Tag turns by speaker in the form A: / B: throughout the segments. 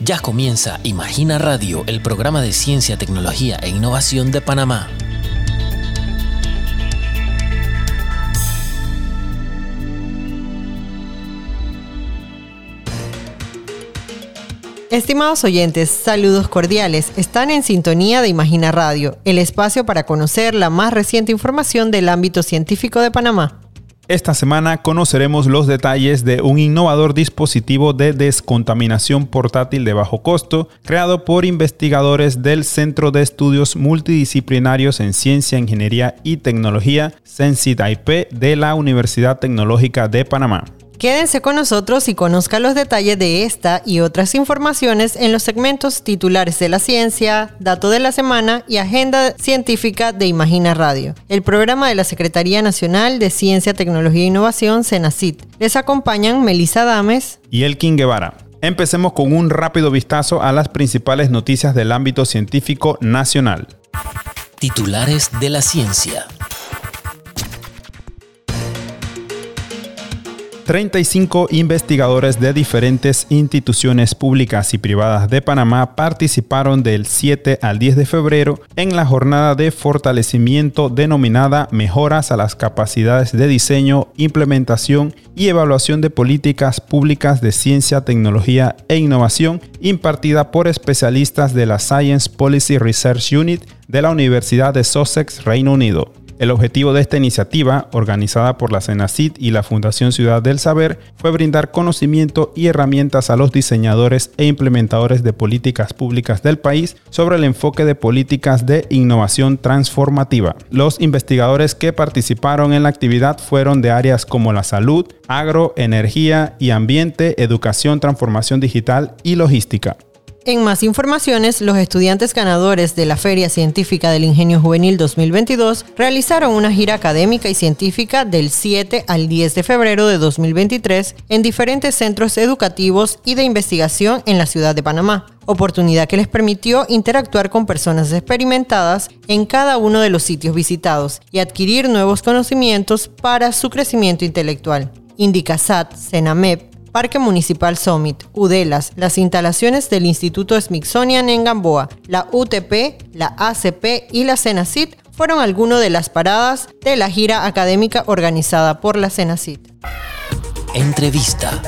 A: Ya comienza Imagina Radio, el programa de ciencia, tecnología e innovación de Panamá.
B: Estimados oyentes, saludos cordiales. Están en sintonía de Imagina Radio, el espacio para conocer la más reciente información del ámbito científico de Panamá.
C: Esta semana conoceremos los detalles de un innovador dispositivo de descontaminación portátil de bajo costo creado por investigadores del Centro de Estudios Multidisciplinarios en Ciencia, Ingeniería y Tecnología, CENCID-IP, de la Universidad Tecnológica de Panamá.
B: Quédense con nosotros y conozca los detalles de esta y otras informaciones en los segmentos titulares de la ciencia, dato de la semana y agenda científica de Imagina Radio, el programa de la Secretaría Nacional de Ciencia, Tecnología e Innovación, CENACIT. Les acompañan Melissa Dames
C: y Elkin Guevara. Empecemos con un rápido vistazo a las principales noticias del ámbito científico nacional.
A: Titulares de la ciencia.
C: 35 investigadores de diferentes instituciones públicas y privadas de Panamá participaron del 7 al 10 de febrero en la jornada de fortalecimiento denominada Mejoras a las capacidades de diseño, implementación y evaluación de políticas públicas de ciencia, tecnología e innovación impartida por especialistas de la Science Policy Research Unit de la Universidad de Sussex, Reino Unido. El objetivo de esta iniciativa, organizada por la CENACIT y la Fundación Ciudad del Saber, fue brindar conocimiento y herramientas a los diseñadores e implementadores de políticas públicas del país sobre el enfoque de políticas de innovación transformativa. Los investigadores que participaron en la actividad fueron de áreas como la salud, agro, energía y ambiente, educación, transformación digital y logística.
B: En más informaciones, los estudiantes ganadores de la Feria Científica del Ingenio Juvenil 2022 realizaron una gira académica y científica del 7 al 10 de febrero de 2023 en diferentes centros educativos y de investigación en la ciudad de Panamá, oportunidad que les permitió interactuar con personas experimentadas en cada uno de los sitios visitados y adquirir nuevos conocimientos para su crecimiento intelectual. Indicasat, Senamep, Parque Municipal Summit, UDELAS, las instalaciones del Instituto Smithsonian en Gamboa, la UTP, la ACP y la CENACIT fueron algunas de las paradas de la gira académica organizada por la CENACIT.
A: Entrevista.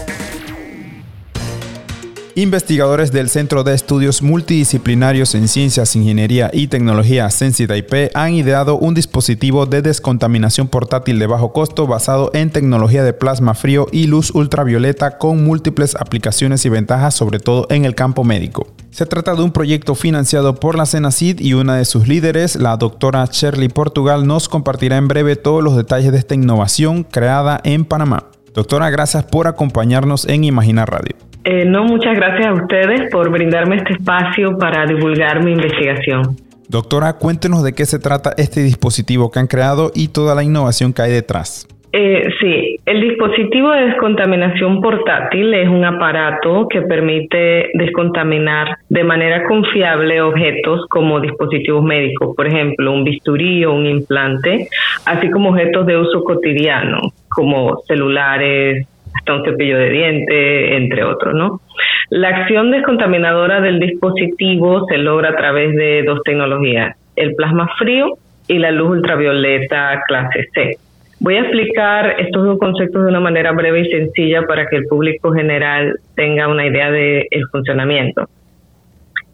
C: Investigadores del Centro de Estudios Multidisciplinarios en Ciencias, Ingeniería y Tecnología CENCID-IP han ideado un dispositivo de descontaminación portátil de bajo costo basado en tecnología de plasma frío y luz ultravioleta con múltiples aplicaciones y ventajas, sobre todo en el campo médico. Se trata de un proyecto financiado por la CENACID y una de sus líderes, la doctora Shirley Portugal, nos compartirá en breve todos los detalles de esta innovación creada en Panamá. Doctora, gracias por acompañarnos en Imaginar Radio.
D: Eh, no, muchas gracias a ustedes por brindarme este espacio para divulgar mi investigación.
C: Doctora, cuéntenos de qué se trata este dispositivo que han creado y toda la innovación que hay detrás.
D: Eh, sí, el dispositivo de descontaminación portátil es un aparato que permite descontaminar de manera confiable objetos como dispositivos médicos, por ejemplo, un bisturí o un implante, así como objetos de uso cotidiano, como celulares, hasta un cepillo de diente, entre otros, ¿no? La acción descontaminadora del dispositivo se logra a través de dos tecnologías, el plasma frío y la luz ultravioleta clase C. Voy a explicar estos dos conceptos de una manera breve y sencilla para que el público general tenga una idea del funcionamiento.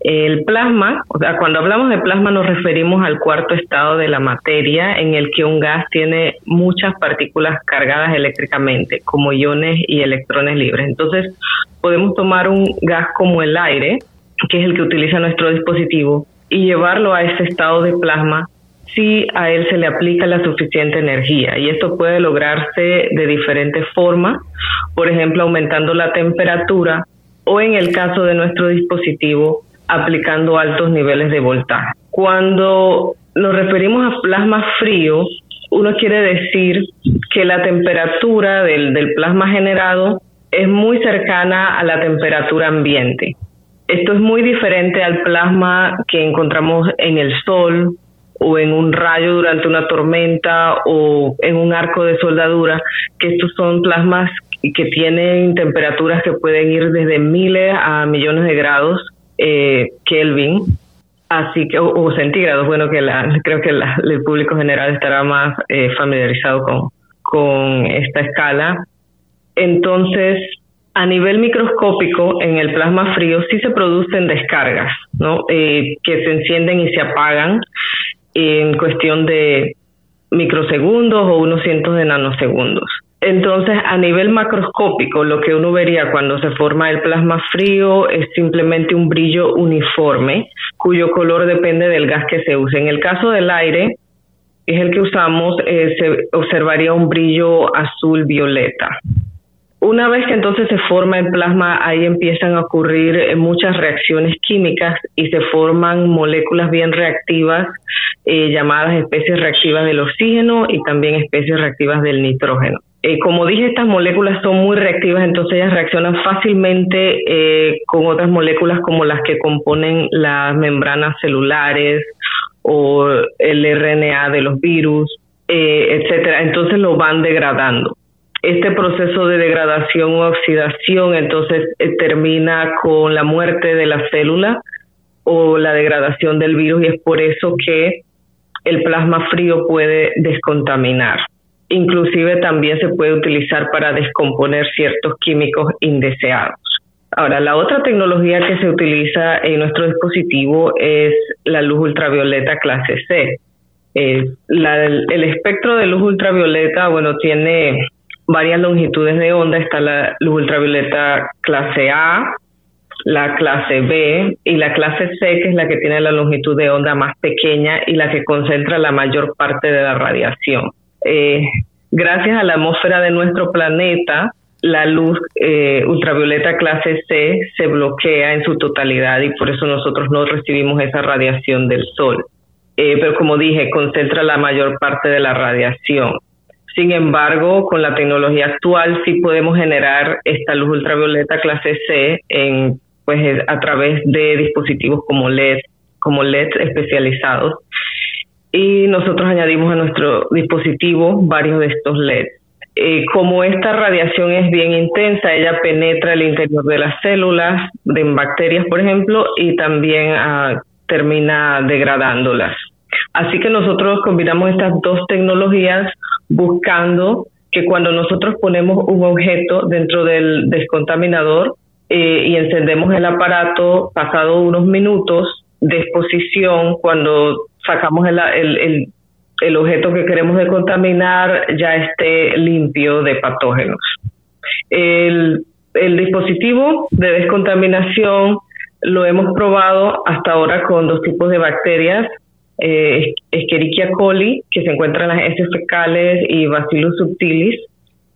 D: El plasma, o sea, cuando hablamos de plasma nos referimos al cuarto estado de la materia en el que un gas tiene muchas partículas cargadas eléctricamente, como iones y electrones libres. Entonces, podemos tomar un gas como el aire, que es el que utiliza nuestro dispositivo, y llevarlo a ese estado de plasma si a él se le aplica la suficiente energía. Y esto puede lograrse de diferentes formas, por ejemplo, aumentando la temperatura o en el caso de nuestro dispositivo, aplicando altos niveles de voltaje. Cuando nos referimos a plasma frío, uno quiere decir que la temperatura del, plasma generado es muy cercana a la temperatura ambiente. Esto es muy diferente al plasma que encontramos en el sol o en un rayo durante una tormenta o en un arco de soldadura, que estos son plasmas que tienen temperaturas que pueden ir desde miles a millones de grados eh, Kelvin, así que o, centígrados. Bueno, que la, creo que el público general estará más eh, familiarizado con, con esta escala. Entonces, a nivel microscópico, en el plasma frío sí se producen descargas, ¿no? Eh, que se encienden y se apagan en cuestión de microsegundos o unos cientos de nanosegundos. Entonces, a nivel macroscópico, lo que uno vería cuando se forma el plasma frío es simplemente un brillo uniforme, cuyo color depende del gas que se use. En el caso del aire, es el que usamos, eh, se observaría un brillo azul-violeta. Una vez que entonces se forma el plasma, ahí empiezan a ocurrir eh, muchas reacciones químicas y se forman moléculas bien reactivas eh, llamadas especies reactivas del oxígeno y también especies reactivas del nitrógeno. Eh, como dije, estas moléculas son muy reactivas, entonces ellas reaccionan fácilmente con otras moléculas como las que componen las membranas celulares o el RNA de los virus, etcétera. Entonces lo van degradando este proceso de degradación o oxidación entonces eh, termina con la muerte de la célula o la degradación del virus y es por eso que el plasma frío puede descontaminar. Inclusive también se puede utilizar para descomponer ciertos químicos indeseados. Ahora, la otra tecnología que se utiliza en nuestro dispositivo es la luz ultravioleta clase C. El espectro de luz ultravioleta, bueno, tiene varias longitudes de onda. Está la luz ultravioleta clase A, la clase B y la clase C, que es la que tiene la longitud de onda más pequeña y la que concentra la mayor parte de la radiación. Eh, gracias a la atmósfera de nuestro planeta, la luz eh, ultravioleta clase C se bloquea en su totalidad y por eso nosotros no recibimos esa radiación del sol. Eh, pero como dije, concentra la mayor parte de la radiación. Sin embargo, con la tecnología actual sí podemos generar esta luz ultravioleta clase C en, pues, a través de dispositivos como LED, como LED especializados. Y nosotros añadimos a nuestro dispositivo varios de estos LED. Eh, como esta radiación es bien intensa, ella penetra el interior de las células, de bacterias, por ejemplo, y también ah, termina degradándolas. Así que nosotros combinamos estas dos tecnologías buscando que cuando nosotros ponemos un objeto dentro del descontaminador eh, y encendemos el aparato, pasado unos minutos de exposición, cuando sacamos el, el, el, objeto que queremos descontaminar, ya esté limpio de patógenos. El, el dispositivo de descontaminación lo hemos probado hasta ahora con dos tipos de bacterias eh, Escherichia coli, que se encuentra en las heces fecales, y Bacillus subtilis,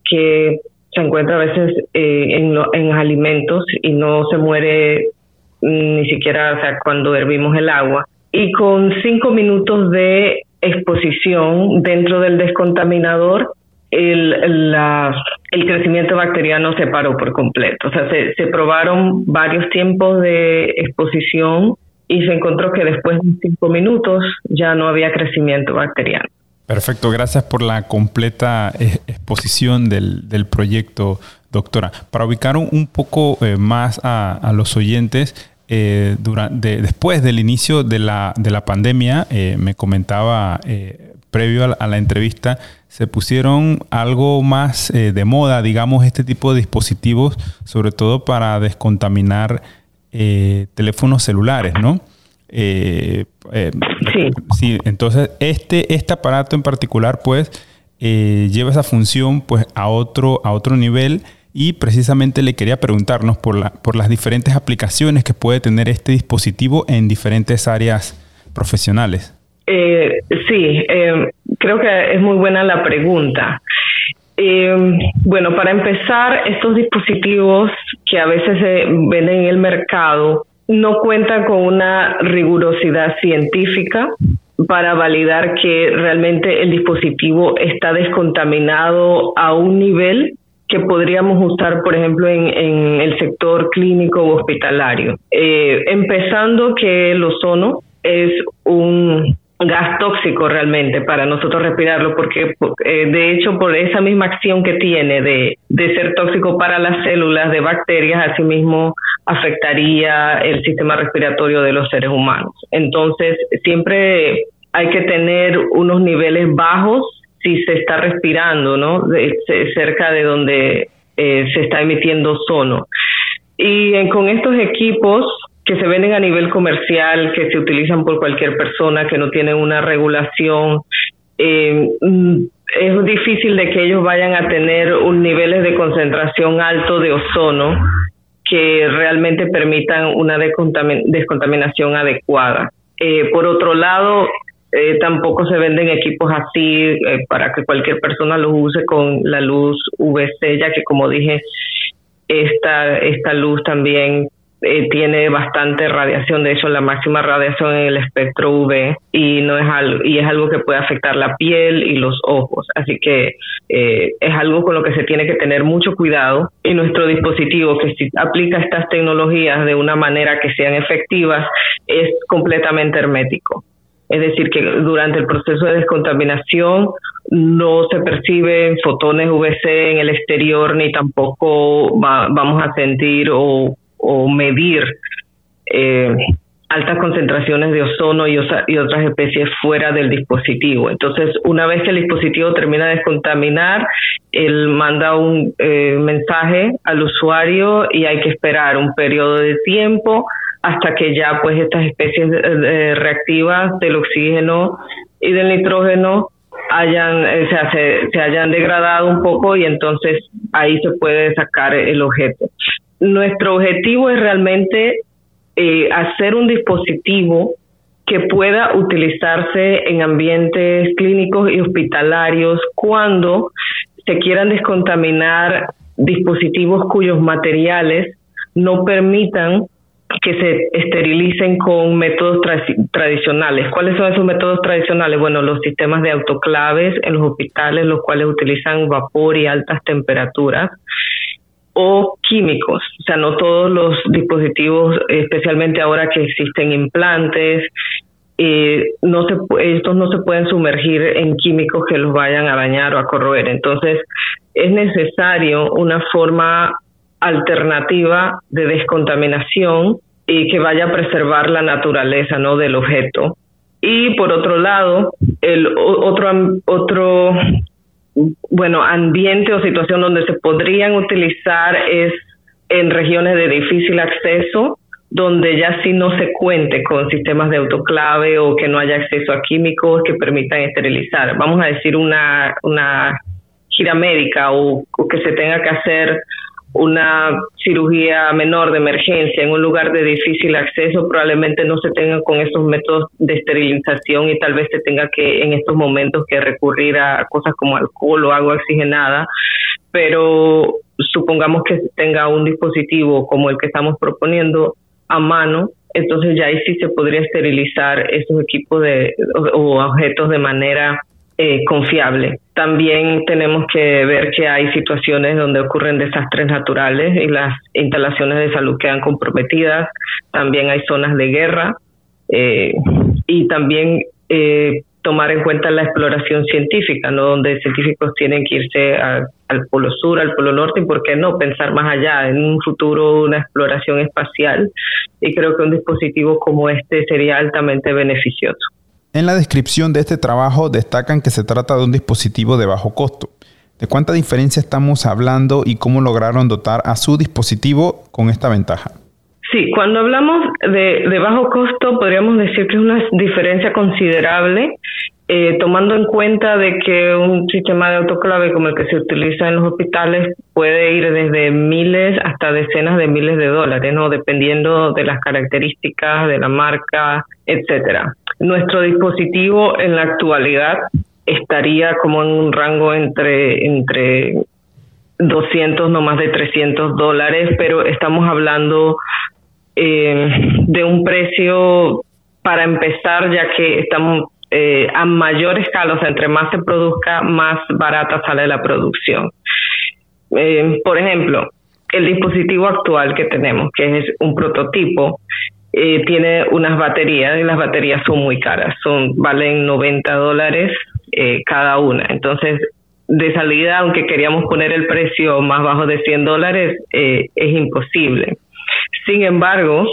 D: que se encuentra a veces eh, en, en alimentos y no se muere ni siquiera o sea, cuando hervimos el agua. Y con cinco minutos de exposición dentro del descontaminador, el, la, el crecimiento bacteriano se paró por completo. O sea, se, se probaron varios tiempos de exposición y se encontró que después de cinco minutos ya no había crecimiento bacteriano.
C: Perfecto, gracias por la completa eh, exposición del, del proyecto, doctora. Para ubicar un, poco eh, más a, los oyentes, eh, durante, después del inicio de la, de la pandemia, me comentaba previo a la, entrevista, se pusieron algo más de moda, digamos, este tipo de dispositivos, sobre todo para descontaminar eh, teléfonos celulares, ¿no? Eh, eh, sí. sí. Entonces, este, este aparato en particular, pues, lleva esa función, pues, a otro, a otro nivel y precisamente le quería preguntarnos por, la, por las diferentes aplicaciones que puede tener este dispositivo en diferentes áreas profesionales.
D: sí, creo que es muy buena la pregunta. bueno, para empezar, estos dispositivos que a veces se venden en el mercado no cuentan con una rigurosidad científica para validar que realmente el dispositivo está descontaminado a un nivel que podríamos usar, por ejemplo, en, el sector clínico o hospitalario. Eh, empezando que el ozono es un gas tóxico realmente para nosotros respirarlo, porque eh, de hecho por esa misma acción que tiene de, de ser tóxico para las células de bacterias, asimismo afectaría el sistema respiratorio de los seres humanos. Entonces, siempre hay que tener unos niveles bajos si se está respirando, ¿no? cerca de donde eh, se está emitiendo sono. Y con estos equipos que se venden a nivel comercial, que se utilizan por cualquier persona, que no tienen una regulación, eh, mm, es difícil de que ellos vayan a tener un niveles de concentración alto de ozono que realmente permitan una descontaminación adecuada. Eh, por otro lado, eh, tampoco se venden equipos así eh, para que cualquier persona los use con la luz UVC, ya que como dije, esta, esta luz también eh, tiene bastante radiación, de hecho la máxima radiación en el espectro UV y no es algo y es algo que puede afectar la piel y los ojos, así que es algo con lo que se tiene que tener mucho cuidado. Y nuestro dispositivo que si aplica estas tecnologías de una manera que sean efectivas es completamente hermético. Es decir, que durante el proceso de descontaminación no se perciben fotones VC en el exterior ni tampoco vamos a sentir o, medir eh, altas concentraciones de ozono y, otras especies fuera del dispositivo. Entonces, una vez que el dispositivo termina de descontaminar, él manda un eh, mensaje al usuario y hay que esperar un periodo de tiempo hasta que ya pues estas especies reactivas del oxígeno y del nitrógeno hayan eh, se, se hayan degradado un poco y entonces ahí se puede sacar el objeto. Nuestro objetivo es realmente eh, hacer un dispositivo que pueda utilizarse en ambientes clínicos y hospitalarios cuando se quieran descontaminar dispositivos cuyos materiales no permitan que se esterilicen con métodos tradicionales. ¿Cuáles son esos métodos tradicionales? Bueno, los sistemas de autoclaves en los hospitales, los cuales utilizan vapor y altas temperaturas, o químicos. O sea, no todos los dispositivos, especialmente ahora que existen implantes, eh, estos no se pueden sumergir en químicos que los vayan a dañar o a corroer. Entonces, es necesario una forma alternativa de descontaminación y que vaya a preservar la naturaleza no del objeto y por otro lado el otro otro bueno ambiente o situación donde se podrían utilizar es en regiones de difícil acceso donde ya si no se cuente con sistemas de autoclave o que no haya acceso a químicos que permitan esterilizar. Vamos a decir una, una gira médica o que se tenga que hacer una cirugía menor de emergencia en un lugar de difícil acceso, probablemente no se tenga con estos métodos de esterilización y tal vez se tenga que en estos momentos que recurrir a cosas como alcohol o agua oxigenada, pero supongamos que tenga un dispositivo como el que estamos proponiendo a mano, entonces ya ahí sí se podría esterilizar esos equipos de, o objetos de manera eh, confiable. También tenemos que ver que hay situaciones donde ocurren desastres naturales y las instalaciones de salud quedan comprometidas. También hay zonas de guerra eh, y también eh, tomar en cuenta la exploración científica, ¿no? donde científicos tienen que irse al Polo Sur, al Polo Norte y, ¿por qué no?, pensar más allá, en un futuro una exploración espacial. Y creo que un dispositivo como este sería altamente beneficioso.
C: En la descripción de este trabajo destacan que se trata de un dispositivo de bajo costo. ¿De cuánta diferencia estamos hablando y cómo lograron dotar a su dispositivo con esta ventaja?
D: Sí, cuando hablamos de, bajo costo podríamos decir que es una diferencia considerable, eh, tomando en cuenta de que un sistema de autoclave como el que se utiliza en los hospitales puede ir desde miles hasta decenas de miles de dólares, no, dependiendo de las características de la marca, etcétera. Nuestro dispositivo en la actualidad estaría como en un rango entre, entre 200, no más de 300 dólares, pero estamos hablando eh, de un precio para empezar, ya que estamos eh, a mayor escala, o sea, entre más se produzca, más barata sale la producción. Eh, por ejemplo, el dispositivo actual que tenemos, que es un prototipo, eh, tiene unas baterías y las baterías son muy caras, son valen 90 dólares eh, cada una. Entonces, de salida, aunque queríamos poner el precio más bajo de 100 dólares, es imposible. Sin embargo,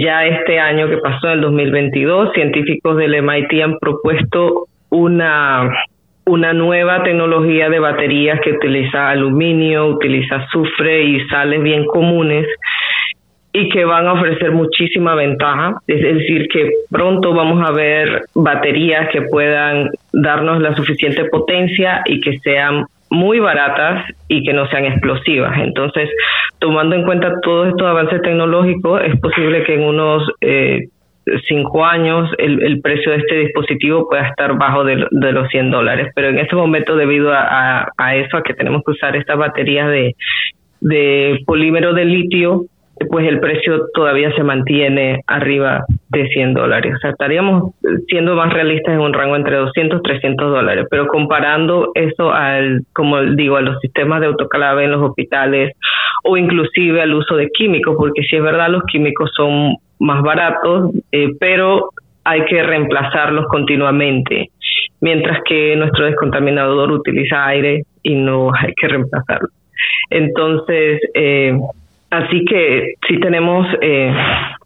D: ya este año que pasó, en el 2022, científicos del MIT han propuesto una una nueva tecnología de baterías que utiliza aluminio, utiliza azufre y sales bien comunes y que van a ofrecer muchísima ventaja. Es decir, que pronto vamos a ver baterías que puedan darnos la suficiente potencia y que sean muy baratas y que no sean explosivas. Entonces, tomando en cuenta todos estos avances tecnológicos, es posible que en unos eh, cinco años el, precio de este dispositivo pueda estar bajo de, los 100 dólares. Pero en este momento, debido a, eso, a que tenemos que usar estas baterías de polímero de litio, pues el precio todavía se mantiene arriba de 100 dólares. O sea, estaríamos siendo más realistas en un rango entre 200 y 300 dólares, pero comparando eso al, como digo, a los sistemas de autoclave en los hospitales o inclusive al uso de químicos, porque si es verdad los químicos son más baratos, eh, pero hay que reemplazarlos continuamente, mientras que nuestro descontaminador utiliza aire y no hay que reemplazarlo. Entonces, eh, Así que sí tenemos eh,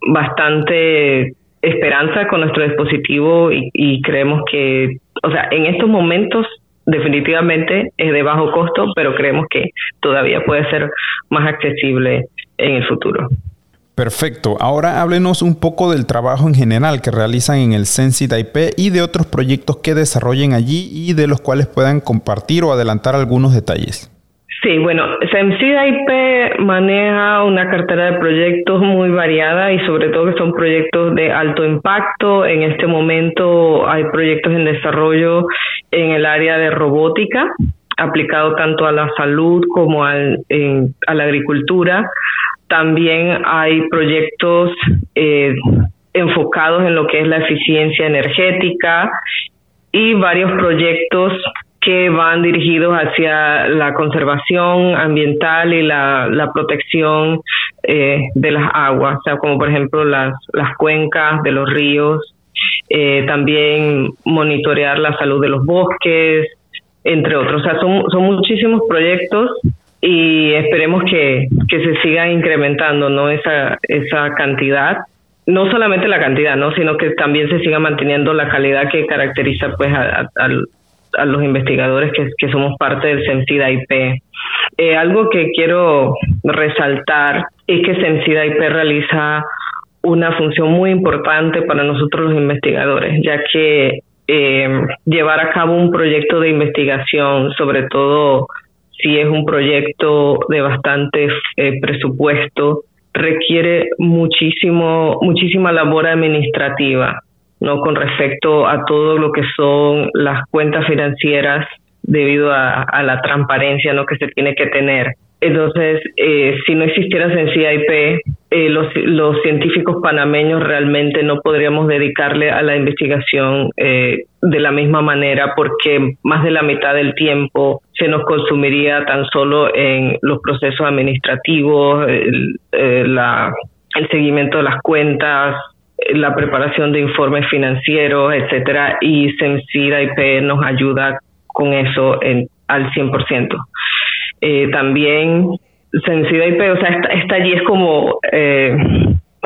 D: bastante esperanza con nuestro dispositivo y, creemos que, o sea, en estos momentos definitivamente es de bajo costo, pero creemos que todavía puede ser más accesible en el futuro.
C: Perfecto. Ahora háblenos un poco del trabajo en general que realizan en el Sensit IP y de otros proyectos que desarrollen allí y de los cuales puedan compartir o adelantar algunos detalles.
D: Sí, bueno, SEMSIDA IP maneja una cartera de proyectos muy variada y sobre todo que son proyectos de alto impacto. En este momento hay proyectos en desarrollo en el área de robótica, aplicado tanto a la salud como al, a la agricultura. También hay proyectos eh, enfocados en lo que es la eficiencia energética y varios proyectos que van dirigidos hacia la conservación ambiental y la, la protección eh, de las aguas, o sea, como por ejemplo las, las cuencas de los ríos, eh, también monitorear la salud de los bosques, entre otros. O sea, son, son muchísimos proyectos y esperemos que, que se siga incrementando ¿no? esa, esa cantidad no solamente la cantidad, ¿no? sino que también se siga manteniendo la calidad que caracteriza pues al, a los investigadores que, somos parte del SEMSIDA IP. Eh, algo que quiero resaltar es que SEMSIDA IP realiza una función muy importante para nosotros los investigadores, ya que eh, llevar a cabo un proyecto de investigación, sobre todo si es un proyecto de bastante eh, presupuesto, requiere muchísimo, muchísima labor administrativa no con respecto a todo lo que son las cuentas financieras debido a, la transparencia no que se tiene que tener. Entonces eh, si no existiera Sencilla IP eh, los, los científicos panameños realmente no podríamos dedicarle a la investigación eh, de la misma manera porque más de la mitad del tiempo se nos consumiría tan solo en los procesos administrativos el, la, el seguimiento de las cuentas la preparación de informes financieros, etcétera, y Sencida IP nos ayuda con eso en, al 100%. Eh, también Sencida IP, o sea, está, allí es como eh,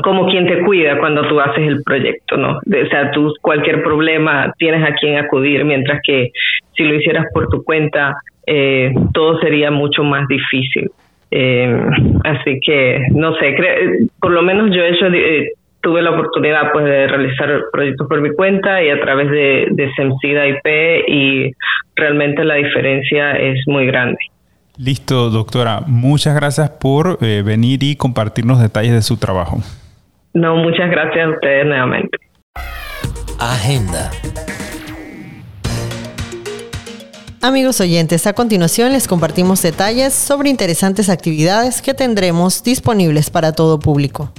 D: como quien te cuida cuando tú haces el proyecto, ¿no? o sea, tú cualquier problema tienes a quien acudir, mientras que si lo hicieras por tu cuenta, eh, todo sería mucho más difícil. Eh, así que, no sé, por lo menos yo he hecho eh, tuve la oportunidad pues de realizar proyectos por mi cuenta y a través de, de SEMSIDA IP y realmente la diferencia es muy grande.
C: Listo, doctora. Muchas gracias por eh, venir y compartirnos detalles de su trabajo.
D: No, muchas gracias a ustedes nuevamente.
A: Agenda.
B: Amigos oyentes, a continuación les compartimos detalles sobre interesantes actividades que tendremos disponibles para todo público.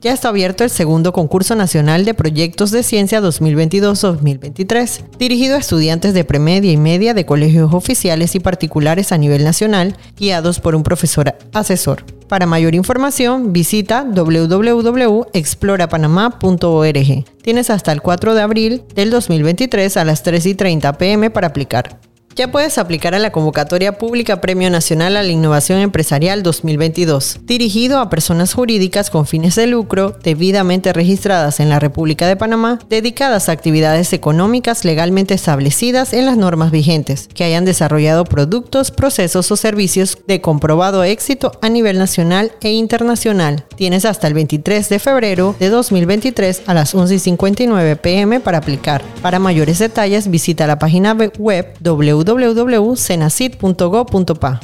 B: Ya está abierto el segundo concurso nacional de proyectos de ciencia 2022-2023, dirigido a estudiantes de premedia y media de colegios oficiales y particulares a nivel nacional, guiados por un profesor asesor. Para mayor información, visita www.explorapanamá.org. Tienes hasta el 4 de abril del 2023 a las 3 y 30 pm para aplicar. Ya puedes aplicar a la convocatoria pública Premio Nacional a la Innovación Empresarial 2022, dirigido a personas jurídicas con fines de lucro debidamente registradas en la República de Panamá, dedicadas a actividades económicas legalmente establecidas en las normas vigentes, que hayan desarrollado productos, procesos o servicios de comprobado éxito a nivel nacional e internacional. Tienes hasta el 23 de febrero de 2023 a las 11.59 pm para aplicar. Para mayores detalles visita la página web www www.cenacid.go.pa.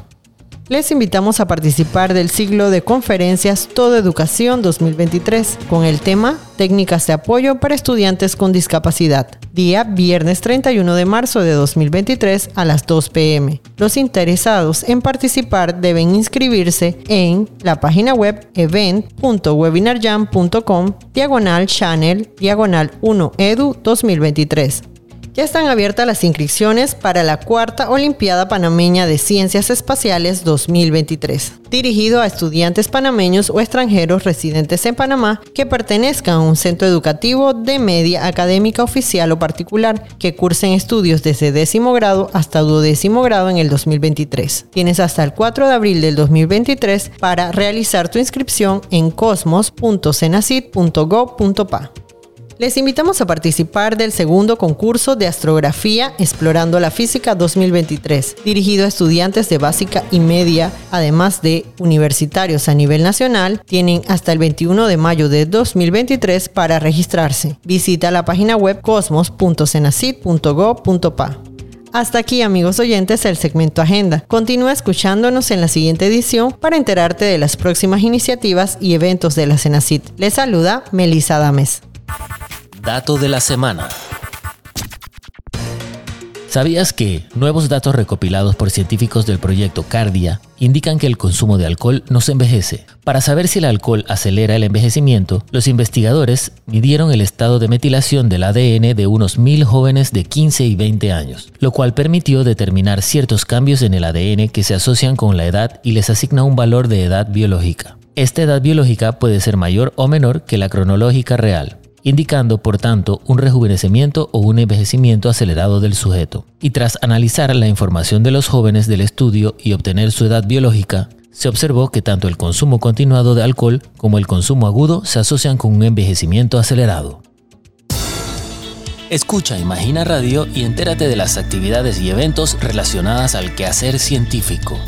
B: Les invitamos a participar del ciclo de conferencias Todo Educación 2023 con el tema Técnicas de apoyo para estudiantes con discapacidad, día viernes 31 de marzo de 2023 a las 2 pm. Los interesados en participar deben inscribirse en la página web event.webinarjam.com diagonal channel diagonal 1 edu 2023 ya están abiertas las inscripciones para la cuarta Olimpiada Panameña de Ciencias Espaciales 2023, dirigido a estudiantes panameños o extranjeros residentes en Panamá que pertenezcan a un centro educativo de media académica oficial o particular que cursen estudios desde décimo grado hasta duodécimo grado en el 2023. Tienes hasta el 4 de abril del 2023 para realizar tu inscripción en cosmos.cenacid.gov.pa. Les invitamos a participar del segundo concurso de astrografía Explorando la Física 2023, dirigido a estudiantes de básica y media, además de universitarios a nivel nacional. Tienen hasta el 21 de mayo de 2023 para registrarse. Visita la página web cosmos.cenacid.gov.pa. Hasta aquí, amigos oyentes, el segmento Agenda. Continúa escuchándonos en la siguiente edición para enterarte de las próximas iniciativas y eventos de la Cenacid. Les saluda Melissa Dames.
A: Dato de la semana. ¿Sabías que nuevos datos recopilados por científicos del proyecto Cardia indican que el consumo de alcohol no se envejece? Para saber si el alcohol acelera el envejecimiento, los investigadores midieron el estado de metilación del ADN de unos mil jóvenes de 15 y 20 años, lo cual permitió determinar ciertos cambios en el ADN que se asocian con la edad y les asigna un valor de edad biológica. Esta edad biológica puede ser mayor o menor que la cronológica real, indicando por tanto un rejuvenecimiento o un envejecimiento acelerado del sujeto. Y tras analizar la información de los jóvenes del estudio y obtener su edad biológica, se observó que tanto el consumo continuado de alcohol como el consumo agudo se asocian con un envejecimiento acelerado. Escucha Imagina Radio y entérate de las actividades y eventos relacionadas al quehacer científico.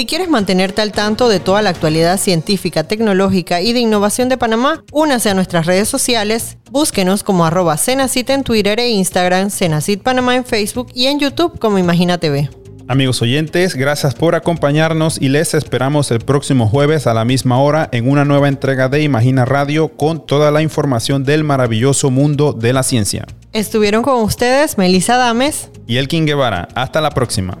B: Si quieres mantenerte al tanto de toda la actualidad científica, tecnológica y de innovación de Panamá, únase a nuestras redes sociales, búsquenos como arroba Cenacit en Twitter e Instagram, Cenacit Panamá en Facebook y en YouTube como Imagina TV.
C: Amigos oyentes, gracias por acompañarnos y les esperamos el próximo jueves a la misma hora en una nueva entrega de Imagina Radio con toda la información del maravilloso mundo de la ciencia.
B: Estuvieron con ustedes Melissa Dames
C: y Elkin Guevara. Hasta la próxima.